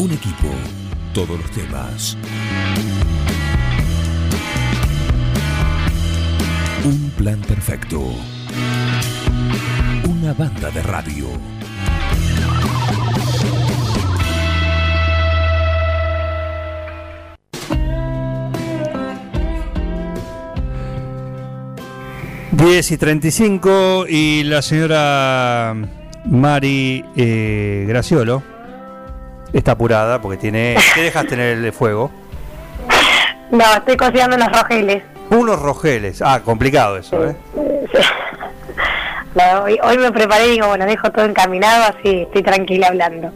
Un equipo, todos los temas. Un plan perfecto. Una banda de radio. Diez y 35 y la señora Mari eh, Graciolo está apurada porque tiene... ¿Qué dejaste en el fuego? No, estoy cocinando unos rogeles. Unos rogeles. Ah, complicado eso, ¿eh? No, hoy, hoy me preparé y digo, bueno, dejo todo encaminado, así estoy tranquila hablando.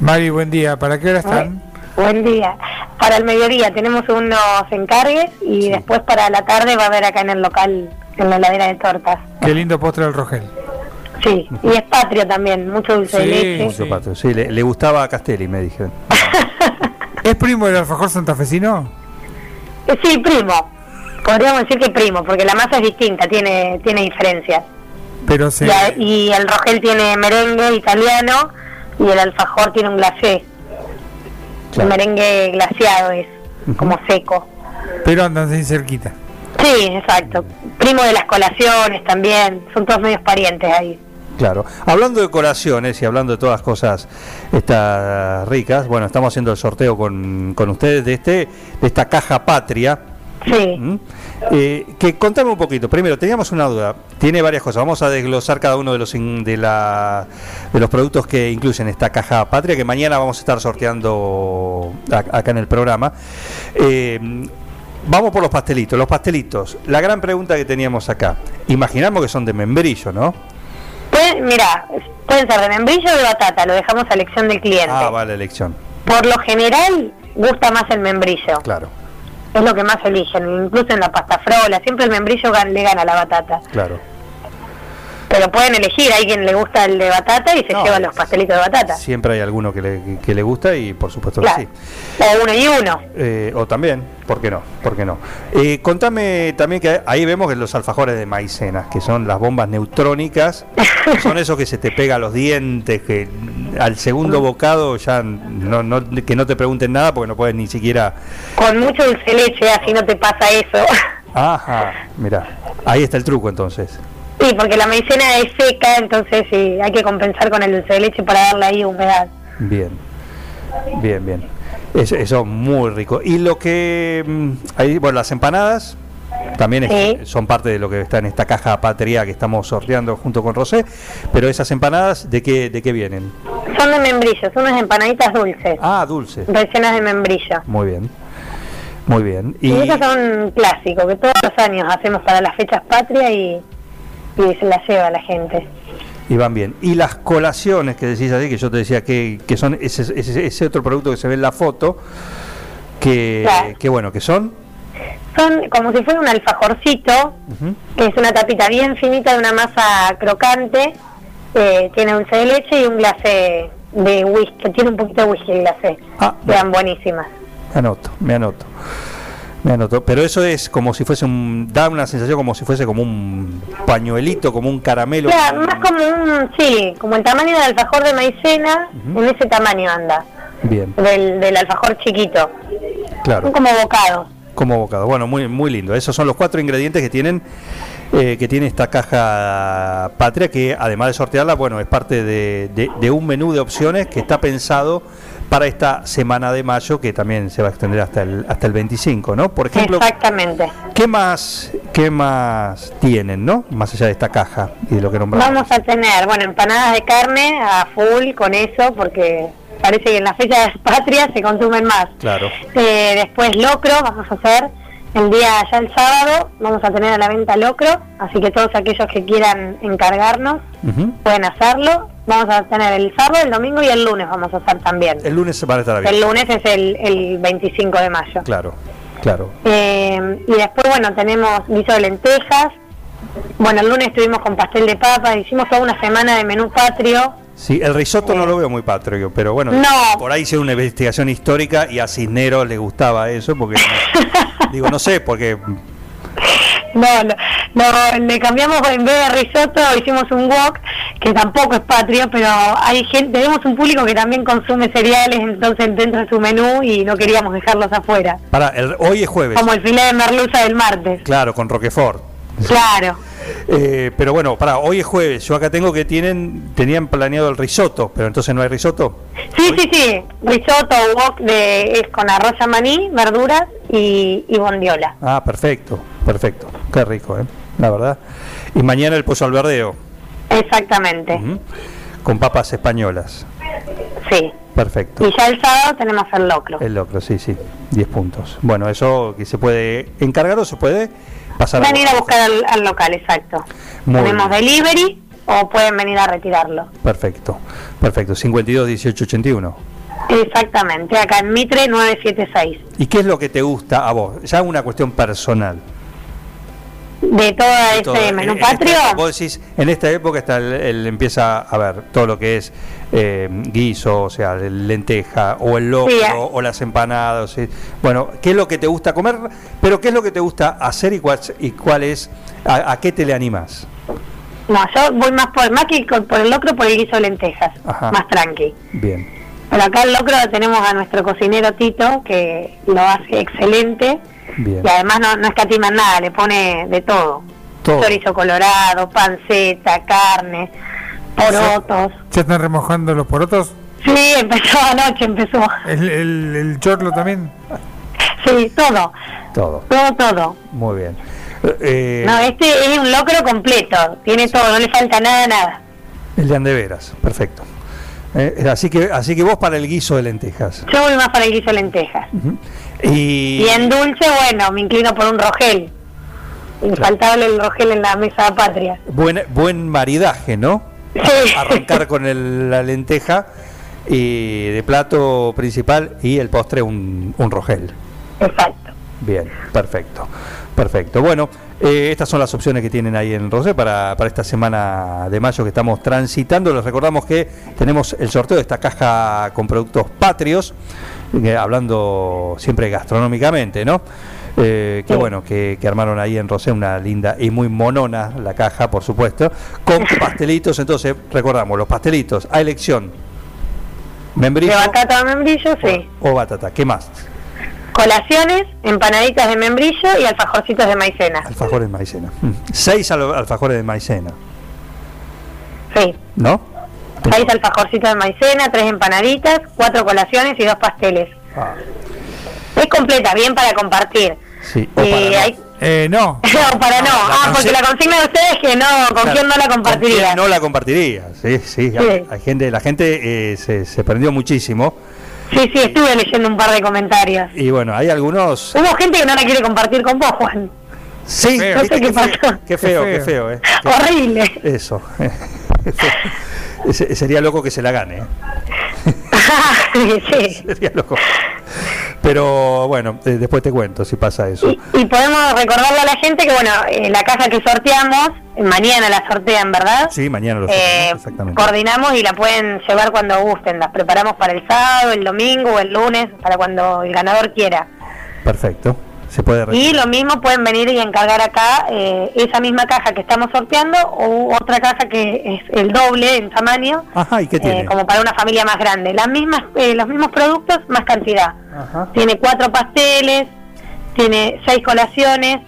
Mari, buen día. ¿Para qué hora están? Buen día. Para el mediodía tenemos unos encargues y después para la tarde va a haber acá en el local, en la heladera de tortas. Qué lindo postre del Rogel. Sí, y es patrio también, mucho dulce de leche. Mucho pato. Sí, le, le gustaba a Castelli, me dijeron. ¿Es primo del alfajor santafesino? Eh, Sí, primo. Podríamos decir que primo, porque la masa es distinta, tiene tiene diferencias. Pero se... Y, a- y el rogel tiene merengue italiano y el alfajor tiene un glacé. El merengue glaciado es como seco. Pero andan así cerquita. Sí, exacto. Primo de las colaciones también. Son todos medios parientes ahí. Claro. Hablando de colaciones y hablando de todas cosas estas ricas, bueno, estamos haciendo el sorteo con, con ustedes de este de esta caja patria. Sí. ¿Mm? Eh, que contame un poquito. Primero, teníamos una duda. Tiene varias cosas. Vamos a desglosar cada uno de los in- de, la, de los productos que incluyen esta caja patria que mañana vamos a estar sorteando a- acá en el programa. Eh, vamos por los pastelitos. Los pastelitos. La gran pregunta que teníamos acá. Imaginamos que son de membrillo, ¿no? Mira, pueden ser de membrillo o de batata, lo dejamos a elección del cliente. Ah, vale, elección. Por lo general, gusta más el membrillo. Claro, Es lo que más eligen, incluso en la pasta frola. Siempre el membrillo gan- le gana a la batata. claro. Pero pueden elegir, hay quien le gusta el de batata y se No, lleva los pastelitos de batata. Siempre hay alguno que le, que le gusta y por supuesto que Claro. sí. O uno y uno. Eh, o también, ¿por qué no? ¿Por qué no? Eh, contame también que ahí vemos que los alfajores de maicena, que son las bombas neutrónicas, son esos que se te pega a los dientes, que al segundo bocado ya no, no- que no te pregunten nada porque no puedes ni siquiera... Con mucho dulce de leche, así no te pasa eso. Ajá, mira, ahí está el truco entonces. Sí, porque la maicena es seca, entonces sí, hay que compensar con el dulce de leche para darle ahí humedad. Bien, bien, bien. Eso, eso muy rico. Y lo que... mm, Ahí, bueno, las empanadas también es- son parte de lo que está en esta caja patria que estamos sorteando junto con Rosé. Pero esas empanadas, ¿de qué, de qué vienen? Son de membrillo, son unas empanaditas dulces, Ah, dulces. rellenas de membrillo. Muy bien. Muy bien. Y, Y, esos son clásicos, que todos los años hacemos para las fechas patria y, y se las lleva la gente. y van bien. Y las colaciones que decís así, que yo te decía que, que son ese, ese, ese otro producto que se ve en la foto, que, Claro. que bueno, que son... Son como si fuera un alfajorcito, que es una tapita bien finita de una masa crocante, eh, tiene dulce de leche y un glacé de whisky, tiene un poquito de whisky el glacé. Ah, Quedan buenísimas. Me anoto, me anoto. Me anoto. Pero eso es como si fuese un. Da una sensación como si fuese como un pañuelito, como un caramelo. Claro, más como un, sí, como el tamaño del alfajor de maicena, en ese tamaño anda, Bien, del, del alfajor chiquito. claro. Son como bocados. Como bocado. Bueno, muy, muy lindo. Esos son los cuatro ingredientes que tienen. eh, que tiene esta caja patria que además de sortearla bueno es parte de, de- de un menú de opciones que está pensado para esta semana de mayo que también se va a extender hasta el hasta el 25 no por ejemplo Exactamente. qué más qué más tienen no más allá de esta caja y de lo que nombramos Vamos a tener, bueno, empanadas de carne a full con eso, porque parece que en las fechas patrias se consumen más. claro Eh, después locro, vamos a hacer el día ya el sábado, vamos a tener a la venta locro, así que todos aquellos que quieran encargarnos pueden hacerlo. Vamos a tener el sábado, el domingo y el lunes vamos a hacer también. El lunes se van a estar El abiertos. lunes es el, el 25 de mayo. Claro, claro. Eh, y después, bueno, tenemos guiso de lentejas. Bueno, el lunes estuvimos con pastel de papa, hicimos toda una semana de menú patrio. Sí, el risotto no lo veo muy patrio, pero bueno, No. por ahí hicieron una investigación histórica y a Cisneros le gustaba eso, porque digo, no sé, porque No, no, no, le cambiamos en vez de risotto, hicimos un wok que tampoco es patrio, pero hay gente, tenemos un público que también consume cereales, entonces dentro de su menú y no queríamos dejarlos afuera. Para, el, hoy es jueves. Como el filete de merluza del martes. Claro, con Roquefort. Claro. Eh, pero bueno, para, hoy es jueves. Yo acá tengo que tienen tenían planeado el risotto, pero entonces no hay risotto. Sí, sí, sí. Risotto wok de, es con arroz a maní, verduras y, y bondiola. Ah, perfecto, perfecto. Qué rico, ¿eh? La verdad. Y mañana el pollo al verdeo. Exactamente. Con papas españolas. Sí. Perfecto. Y ya el sábado tenemos el locro. El locro, sí, sí. 10 puntos. Bueno, eso que se puede encargar o se puede pasar Venir a buscar al, al local, exacto. Muy tenemos bien. delivery o pueden venir a retirarlo. Perfecto, perfecto. 52, 18, 81. Exactamente, acá en Mitre 976. ¿Y qué es lo que te gusta a vos? Ya una cuestión personal. De todo ese Todo. Este menú En- en esta patrio, época, vos decís, en esta época está el, el- empieza a ver todo lo que es eh, guiso, o sea, lenteja, o el locro, Sí, eh. o las empanadas. Bueno, ¿qué es lo que te gusta comer? Pero ¿qué es lo que te gusta hacer y cuál, y cuál es, a, a qué te le animás? no, yo voy más por, más que por el locro, por el guiso de lentejas, Ajá. más tranqui. Bien, Pero acá el locro tenemos a nuestro cocinero Tito, que lo hace excelente, bien. y además no, no escatima nada, le pone de todo. Todo. Chorizo colorado, panceta, carne, porotos. ¿Ya están remojando los porotos? Sí, empezó anoche, empezó. ¿El, el, el chorlo también? Sí, todo, Todo. todo, todo. Muy bien. Eh, No, este es un locro completo, tiene todo, no le falta nada, nada. El de Andeveras, perfecto. Eh, así que así que vos para el guiso de lentejas. Yo voy más para el guiso de lentejas. Y, Y en dulce, bueno, me inclino por un rogel. Infaltable el rogel en la mesa patria. buen, buen maridaje, ¿no? Sí. Arrancar con el- la lenteja y de plato principal y el postre un, un rogel. Exacto. Bien, perfecto. Perfecto. Bueno, eh, estas son las opciones que tienen ahí en Rosé para, para esta semana de mayo que estamos transitando. Les recordamos que tenemos el sorteo de esta caja con productos patrios, eh, hablando siempre gastronómicamente, ¿no? Eh, que Sí. bueno, que, que armaron ahí en Rosé una linda y muy monona la caja, por supuesto, con pastelitos. Entonces, recordamos, los pastelitos a elección. Membrillo De batata o membrillo, sí. o batata. ¿Qué más? Colaciones, empanaditas de membrillo y alfajorcitos de maicena. Alfajores de maicena. Mm. Seis al- alfajores de maicena, Sí. ¿no? Seis alfajorcitos de maicena, tres empanaditas, cuatro colaciones y dos pasteles. Ah, Es completa, bien para compartir. sí. O no. hay- Eh, no. No, para no. Ah, porque la consigna de ustedes es que no, ¿con Claro, quién no la ¿con compartiría? no la compartiría? Sí, sí. Sí. Hay, hay gente, la gente eh, se, se prendió muchísimo. Sí, sí, estuve leyendo un par de comentarios. Y bueno, hay algunos. Hubo gente que no la quiere compartir con vos, Juan. Sí. No sé qué pasó. qué feo, Qué qué feo. eh. Horrible. Eso. Sería loco que se la gane. ¿eh? sí. Sería loco. Pero bueno, eh, después te cuento si pasa eso. Y, y podemos recordarle a la gente que, bueno, eh, la caja que sorteamos, eh, mañana la sortean, ¿verdad? Sí, mañana lo Eh, sabemos, exactamente. coordinamos y la pueden llevar cuando gusten. Las preparamos para el sábado, el domingo o el lunes, para cuando el ganador quiera. Perfecto. Se puede Y lo mismo pueden venir y encargar acá eh, esa misma caja que estamos sorteando o otra caja que es el doble en tamaño, Ajá, ¿y qué eh, tiene? como para una familia más grande. Las mismas, eh, los mismos productos, más cantidad. Ajá. Tiene cuatro pasteles, tiene seis colaciones,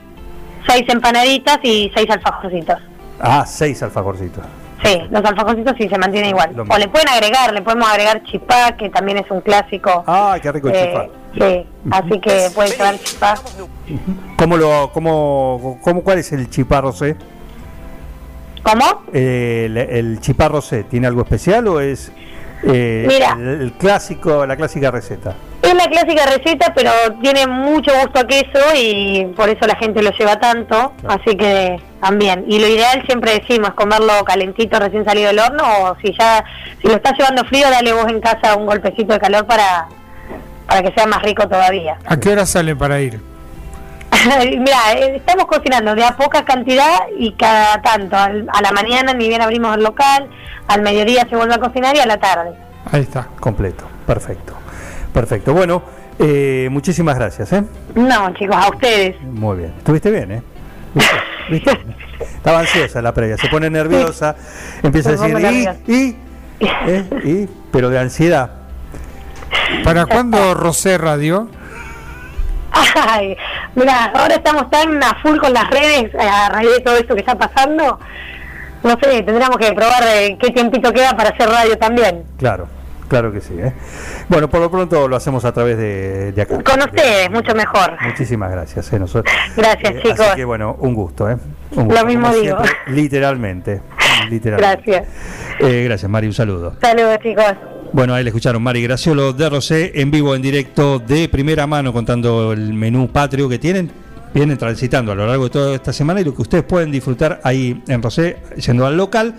seis empanaditas y seis alfajorcitos. Ah, seis alfajorcitos. Sí, los alfajorcitos sí se mantienen igual. Lo O mismo. le pueden agregar, le podemos agregar chipá, que también es un clásico. Ah, qué rico el Eh, chipá. Sí, así que pueden llevar chipá. ¿Cómo lo, cómo, cómo, cuál es el chipá rosé? ¿Cómo? Eh, el, el chipá rosé, ¿tiene algo especial o es eh, Mira. el, el clásico, la clásica receta? Es la clásica receta, pero tiene mucho gusto a queso y por eso la gente lo lleva tanto, Claro. así que también. Y lo ideal siempre decimos comerlo calentito recién salido del horno o si ya si lo estás llevando frío, dale vos en casa un golpecito de calor para para que sea más rico todavía. ¿A qué hora salen para ir? Mira, eh, estamos cocinando de a poca cantidad y cada tanto. Al- a la mañana ni bien abrimos el local, al mediodía se vuelve a cocinar y a la tarde. Ahí está. Completo, perfecto. Perfecto. Bueno, eh, muchísimas gracias, ¿eh? No, chicos, a ustedes. Muy bien. Estuviste bien, ¿eh? ¿Viste? ¿viste? Estaba ansiosa la previa, se pone nerviosa, empieza a decir. ¿y? ¿eh? ¿y? Pero de ansiedad. ¿Para cuándo Rosé Radio? Ay, mira, ahora estamos tan a full con las redes eh, a raíz de todo esto que está pasando. No sé, tendríamos que probar eh, qué tiempito queda para hacer radio también. Claro, claro que sí. ¿eh? Bueno, por lo pronto lo hacemos a través de, de acá. Con ustedes, mucho mejor. Muchísimas gracias. ¿eh? Nosotros, Gracias, eh, chicos. Así que bueno, un gusto. ¿eh? Un gusto, Lo mismo digo. siempre, literalmente. literalmente. Gracias. Gracias, Mari. Un saludo. Saludos, chicos. Bueno, ahí le escucharon Mari Graciolo de Rosé en vivo, en directo, de primera mano, contando el menú patrio que tienen. Vienen transitando a lo largo de toda esta semana y lo que ustedes pueden disfrutar ahí en Rosé, yendo al local,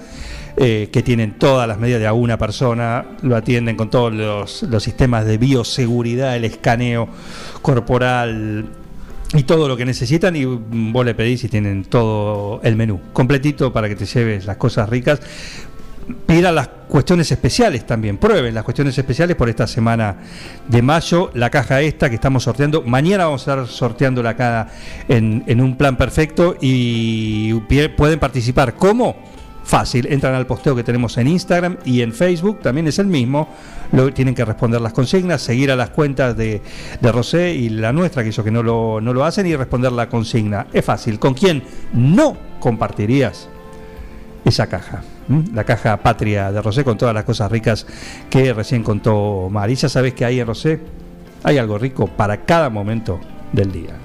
eh, que tienen todas las medidas de a una persona, lo atienden con todos los, los sistemas de bioseguridad, el escaneo corporal y todo lo que necesitan y vos le pedís y tienen todo el menú completito para que te lleves las cosas ricas pidan las cuestiones especiales también, prueben las cuestiones especiales por esta semana de mayo, la caja esta que estamos sorteando, mañana vamos a estar sorteándola acá en, en un plan perfecto y pueden participar. ¿Cómo? Fácil, entran al posteo que tenemos en Instagram y en Facebook, también es el mismo, lo, tienen que responder las consignas, seguir a las cuentas de, de Rosé y la nuestra, que hizo que no lo, no lo hacen, y responder la consigna. Es fácil, ¿con quién no compartirías? esa caja. La caja patria de Rosé con todas las cosas ricas que recién contó Mari. Ya sabes que ahí en Rosé hay algo rico para cada momento del día.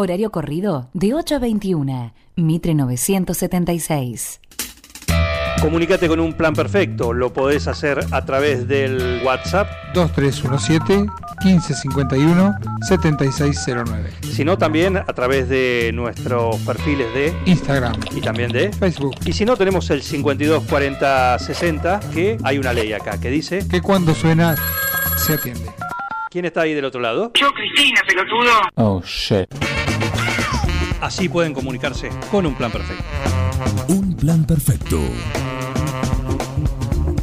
Horario corrido de 8 a 21. Mitre 976. Comunicate con un plan perfecto, lo podés hacer a través del WhatsApp, 2317 1551 7609. sino también a través de nuestros perfiles de Instagram, y también de Facebook. y si no tenemos el 524060 que hay una ley acá que dice Que cuando suena se atiende. ¿Quién está ahí del otro lado? Yo, Cristina, pelotudo. Oh shit. Así pueden comunicarse con un plan perfecto. Un plan perfecto.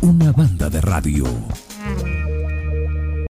Una banda de radio.